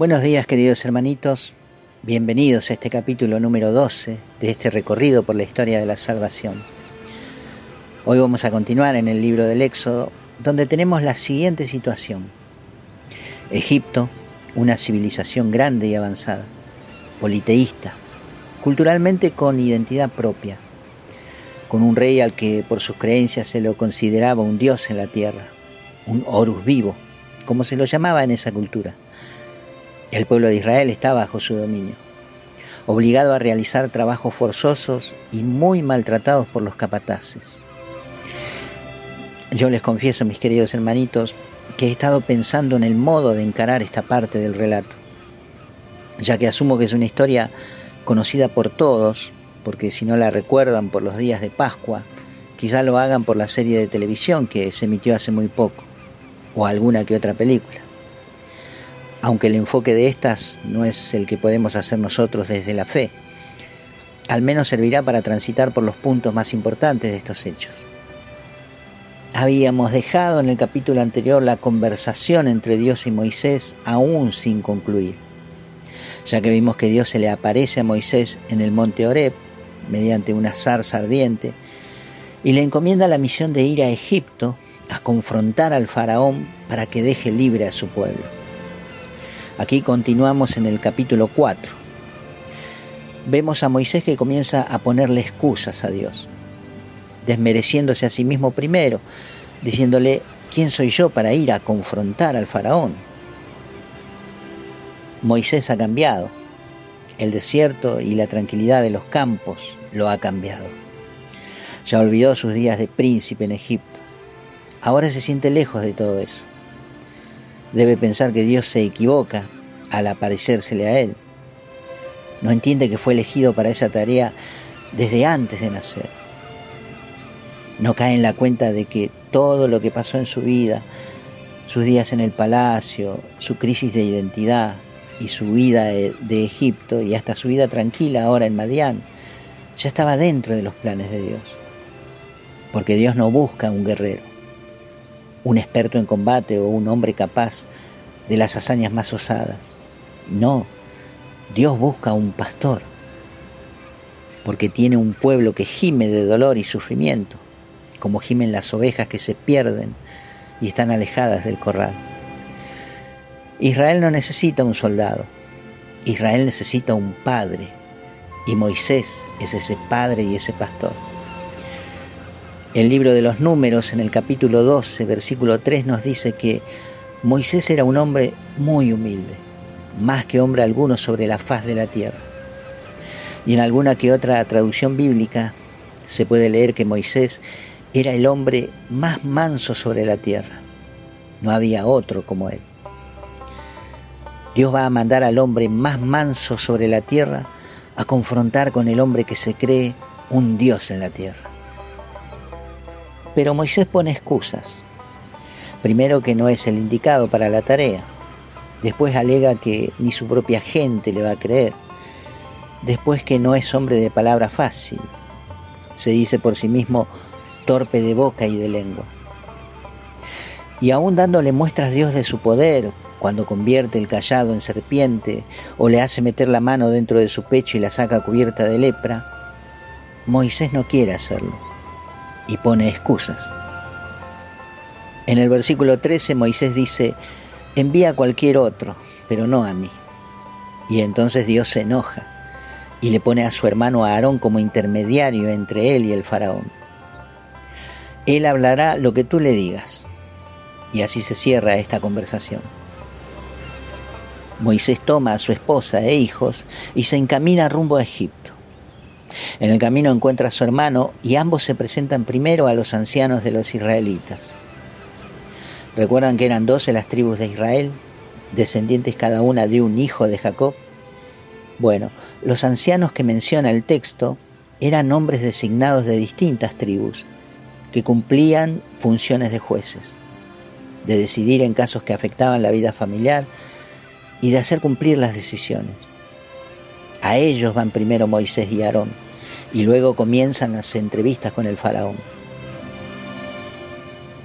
Buenos días queridos hermanitos, bienvenidos a este capítulo número 12 de este recorrido por la historia de la salvación. Hoy vamos a continuar en el libro del Éxodo, donde tenemos la siguiente situación. Egipto, una civilización grande y avanzada, politeísta, culturalmente con identidad propia, con un rey al que por sus creencias se lo consideraba un dios en la tierra, un Horus vivo, como se lo llamaba en esa cultura el pueblo de Israel está bajo su dominio, obligado a realizar trabajos forzosos y muy maltratados por los capataces. Yo les confieso, mis queridos hermanitos, que he estado pensando en el modo de encarar esta parte del relato, ya que asumo que es una historia conocida por todos, porque si no la recuerdan por los días de Pascua, quizá lo hagan por la serie de televisión que se emitió hace muy poco, o alguna que otra película aunque el enfoque de estas no es el que podemos hacer nosotros desde la fe. Al menos servirá para transitar por los puntos más importantes de estos hechos. Habíamos dejado en el capítulo anterior la conversación entre Dios y Moisés aún sin concluir, ya que vimos que Dios se le aparece a Moisés en el monte Horeb mediante una zarza ardiente y le encomienda la misión de ir a Egipto a confrontar al faraón para que deje libre a su pueblo. Aquí continuamos en el capítulo 4. Vemos a Moisés que comienza a ponerle excusas a Dios, desmereciéndose a sí mismo primero, diciéndole, ¿quién soy yo para ir a confrontar al faraón? Moisés ha cambiado. El desierto y la tranquilidad de los campos lo ha cambiado. Ya olvidó sus días de príncipe en Egipto. Ahora se siente lejos de todo eso debe pensar que Dios se equivoca al aparecérsele a él. No entiende que fue elegido para esa tarea desde antes de nacer. No cae en la cuenta de que todo lo que pasó en su vida, sus días en el palacio, su crisis de identidad y su vida de Egipto y hasta su vida tranquila ahora en Madián, ya estaba dentro de los planes de Dios. Porque Dios no busca un guerrero, un experto en combate o un hombre capaz de las hazañas más osadas. No, Dios busca un pastor, porque tiene un pueblo que gime de dolor y sufrimiento, como gimen las ovejas que se pierden y están alejadas del corral. Israel no necesita un soldado, Israel necesita un padre, y Moisés es ese padre y ese pastor. El libro de los números en el capítulo 12, versículo 3 nos dice que Moisés era un hombre muy humilde, más que hombre alguno sobre la faz de la tierra. Y en alguna que otra traducción bíblica se puede leer que Moisés era el hombre más manso sobre la tierra. No había otro como él. Dios va a mandar al hombre más manso sobre la tierra a confrontar con el hombre que se cree un Dios en la tierra. Pero Moisés pone excusas. Primero que no es el indicado para la tarea. Después alega que ni su propia gente le va a creer. Después que no es hombre de palabra fácil. Se dice por sí mismo torpe de boca y de lengua. Y aún dándole muestras Dios de su poder, cuando convierte el callado en serpiente o le hace meter la mano dentro de su pecho y la saca cubierta de lepra, Moisés no quiere hacerlo y pone excusas. En el versículo 13 Moisés dice, envía a cualquier otro, pero no a mí. Y entonces Dios se enoja y le pone a su hermano Aarón como intermediario entre él y el faraón. Él hablará lo que tú le digas. Y así se cierra esta conversación. Moisés toma a su esposa e hijos y se encamina rumbo a Egipto. En el camino encuentra a su hermano y ambos se presentan primero a los ancianos de los israelitas. ¿Recuerdan que eran doce las tribus de Israel, descendientes cada una de un hijo de Jacob? Bueno, los ancianos que menciona el texto eran hombres designados de distintas tribus, que cumplían funciones de jueces, de decidir en casos que afectaban la vida familiar y de hacer cumplir las decisiones. A ellos van primero Moisés y Aarón, y luego comienzan las entrevistas con el faraón.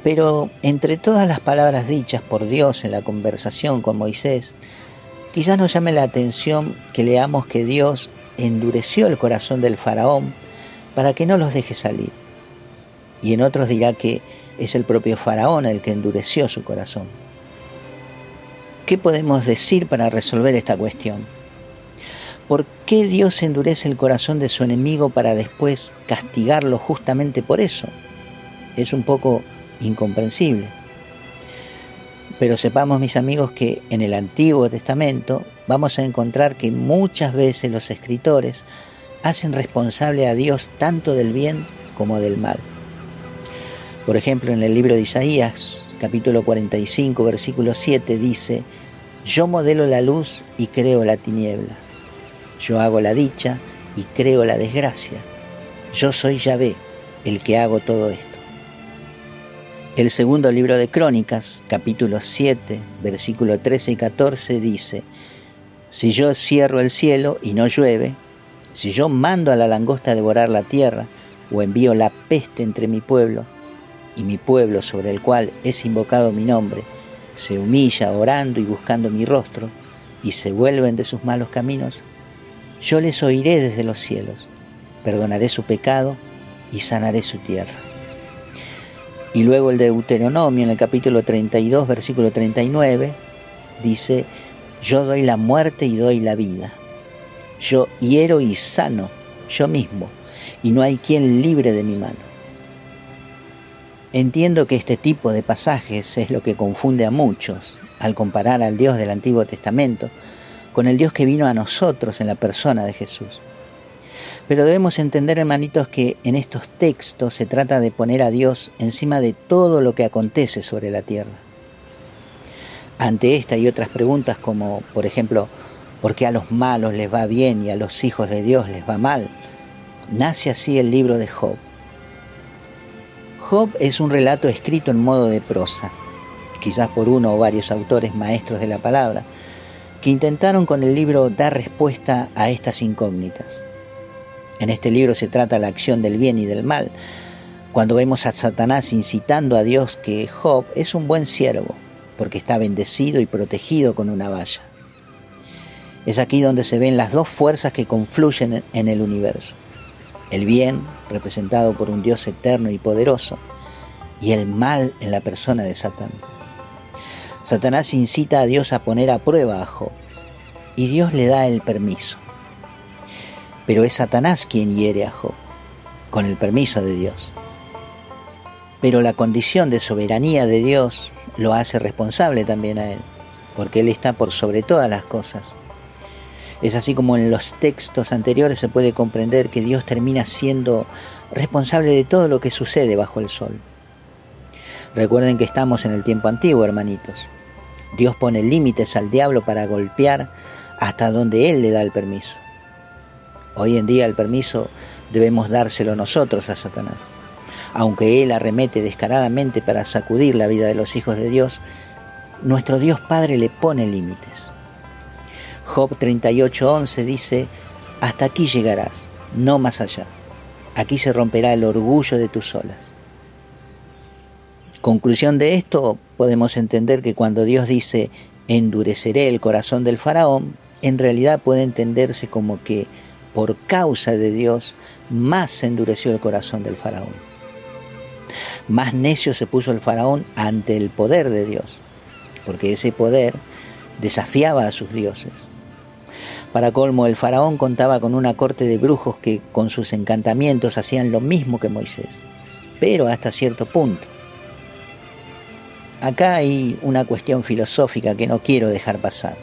Pero entre todas las palabras dichas por Dios en la conversación con Moisés, Quizás nos llame la atención que leamos que Dios endureció el corazón del faraón para que no los deje salir. Y en otros dirá que es el propio faraón el que endureció su corazón. ¿Qué podemos decir para resolver esta cuestión? ¿Por qué Dios endurece el corazón de su enemigo para después castigarlo justamente por eso? Es un poco incomprensible. Pero sepamos, mis amigos, que en el Antiguo Testamento vamos a encontrar que muchas veces los escritores hacen responsable a Dios tanto del bien como del mal. Por ejemplo, en el libro de Isaías, capítulo 45, versículo 7, dice, Yo modelo la luz y creo la tiniebla. Yo hago la dicha y creo la desgracia. Yo soy Yahvé, el que hago todo esto. El segundo libro de Crónicas, capítulo 7, versículo 13 y 14 dice, Si yo cierro el cielo y no llueve, si yo mando a la langosta a devorar la tierra, o envío la peste entre mi pueblo, y mi pueblo sobre el cual es invocado mi nombre, se humilla orando y buscando mi rostro, y se vuelven de sus malos caminos, yo les oiré desde los cielos, perdonaré su pecado y sanaré su tierra. Y luego el Deuteronomio en el capítulo 32, versículo 39, dice, yo doy la muerte y doy la vida. Yo hiero y sano yo mismo, y no hay quien libre de mi mano. Entiendo que este tipo de pasajes es lo que confunde a muchos al comparar al Dios del Antiguo Testamento con el Dios que vino a nosotros en la persona de Jesús. Pero debemos entender, hermanitos, que en estos textos se trata de poner a Dios encima de todo lo que acontece sobre la tierra. Ante esta y otras preguntas como, por ejemplo, ¿por qué a los malos les va bien y a los hijos de Dios les va mal? Nace así el libro de Job. Job es un relato escrito en modo de prosa, quizás por uno o varios autores maestros de la palabra, que intentaron con el libro dar respuesta a estas incógnitas. En este libro se trata la acción del bien y del mal. Cuando vemos a Satanás incitando a Dios que Job es un buen siervo, porque está bendecido y protegido con una valla. Es aquí donde se ven las dos fuerzas que confluyen en el universo. El bien, representado por un Dios eterno y poderoso, y el mal en la persona de Satán. Satanás incita a Dios a poner a prueba a Job, y Dios le da el permiso. Pero es Satanás quien hiere a Job, con el permiso de Dios. Pero la condición de soberanía de Dios lo hace responsable también a él, porque él está por sobre todas las cosas. Es así como en los textos anteriores se puede comprender que Dios termina siendo responsable de todo lo que sucede bajo el sol. Recuerden que estamos en el tiempo antiguo, hermanitos. Dios pone límites al diablo para golpear hasta donde Él le da el permiso. Hoy en día el permiso debemos dárselo nosotros a Satanás. Aunque Él arremete descaradamente para sacudir la vida de los hijos de Dios, nuestro Dios Padre le pone límites. Job 38:11 dice, hasta aquí llegarás, no más allá. Aquí se romperá el orgullo de tus olas. Conclusión de esto, podemos entender que cuando Dios dice, endureceré el corazón del faraón, en realidad puede entenderse como que por causa de Dios, más se endureció el corazón del faraón. Más necio se puso el faraón ante el poder de Dios, porque ese poder desafiaba a sus dioses. Para colmo, el faraón contaba con una corte de brujos que con sus encantamientos hacían lo mismo que Moisés, pero hasta cierto punto. Acá hay una cuestión filosófica que no quiero dejar pasar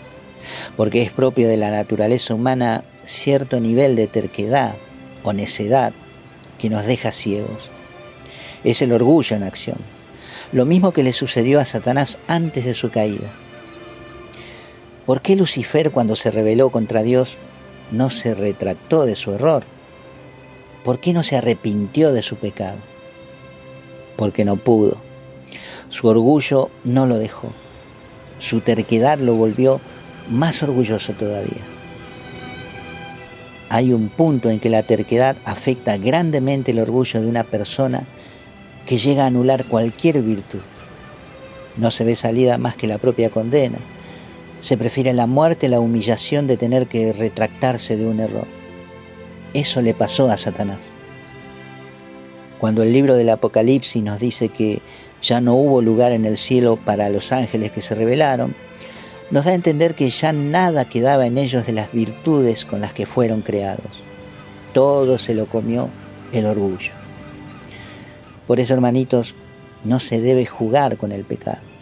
porque es propio de la naturaleza humana cierto nivel de terquedad o necedad que nos deja ciegos. Es el orgullo en acción, lo mismo que le sucedió a Satanás antes de su caída. ¿Por qué Lucifer cuando se rebeló contra Dios no se retractó de su error? ¿Por qué no se arrepintió de su pecado? Porque no pudo. Su orgullo no lo dejó. Su terquedad lo volvió más orgulloso todavía. Hay un punto en que la terquedad afecta grandemente el orgullo de una persona que llega a anular cualquier virtud. No se ve salida más que la propia condena Se prefiere la muerte la humillación de tener que retractarse de un error. Eso le pasó a Satanás. Cuando el libro del Apocalipsis nos dice que ya no hubo lugar en el cielo para los ángeles que se rebelaron, nos da a entender que ya nada quedaba en ellos de las virtudes con las que fueron creados. Todo se lo comió el orgullo. Por eso, hermanitos, no se debe jugar con el pecado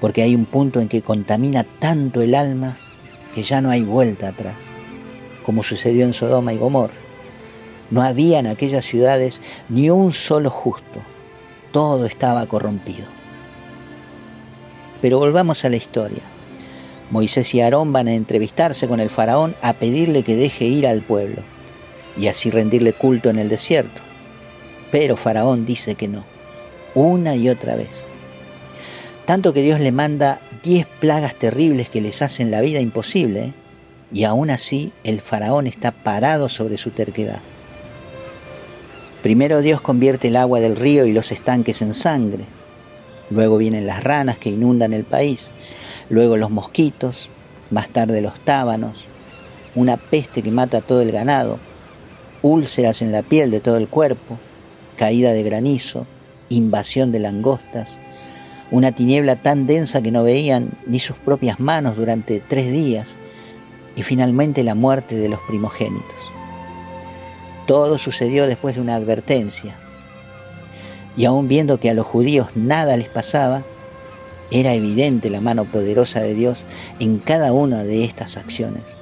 porque hay un punto en que contamina tanto el alma que ya no hay vuelta atrás, como sucedió en Sodoma y Gomorra. No había en aquellas ciudades ni un solo justo, todo estaba corrompido. Pero volvamos a la historia. Moisés y Aarón van a entrevistarse con el faraón a pedirle que deje ir al pueblo y así rendirle culto en el desierto. Pero faraón dice que no, una y otra vez. Tanto que Dios le manda diez plagas terribles que les hacen la vida imposible, ¿eh? y aún así el faraón está parado sobre su terquedad. Primero Dios convierte el agua del río y los estanques en sangre. Luego vienen las ranas que inundan el país. Luego los mosquitos. Más tarde los tábanos. Una peste que mata todo el ganado. Úlceras en la piel de todo el cuerpo. Caída de granizo. Invasión de langostas una tiniebla tan densa que no veían ni sus propias manos durante tres días, y finalmente la muerte de los primogénitos. Todo sucedió después de una advertencia, y aun viendo que a los judíos nada les pasaba, era evidente la mano poderosa de Dios en cada una de estas acciones.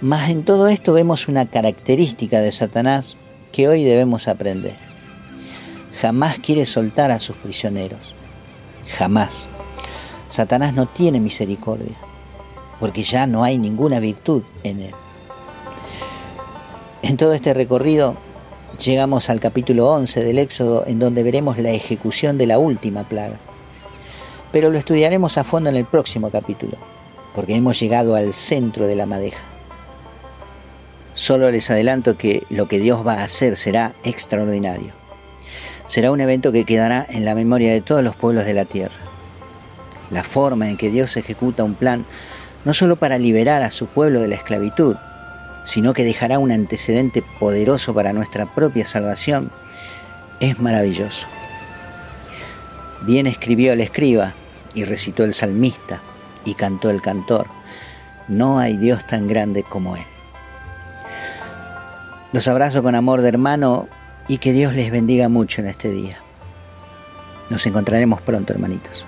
Mas en todo esto vemos una característica de Satanás que hoy debemos aprender jamás quiere soltar a sus prisioneros. Jamás. Satanás no tiene misericordia, porque ya no hay ninguna virtud en él. En todo este recorrido llegamos al capítulo 11 del Éxodo, en donde veremos la ejecución de la última plaga. Pero lo estudiaremos a fondo en el próximo capítulo, porque hemos llegado al centro de la madeja. Solo les adelanto que lo que Dios va a hacer será extraordinario será un evento que quedará en la memoria de todos los pueblos de la tierra. La forma en que Dios ejecuta un plan no solo para liberar a su pueblo de la esclavitud, sino que dejará un antecedente poderoso para nuestra propia salvación, es maravilloso. Bien escribió el escriba y recitó el salmista y cantó el cantor. No hay Dios tan grande como Él. Los abrazo con amor de hermano y que Dios les bendiga mucho en este día. Nos encontraremos pronto, hermanitos.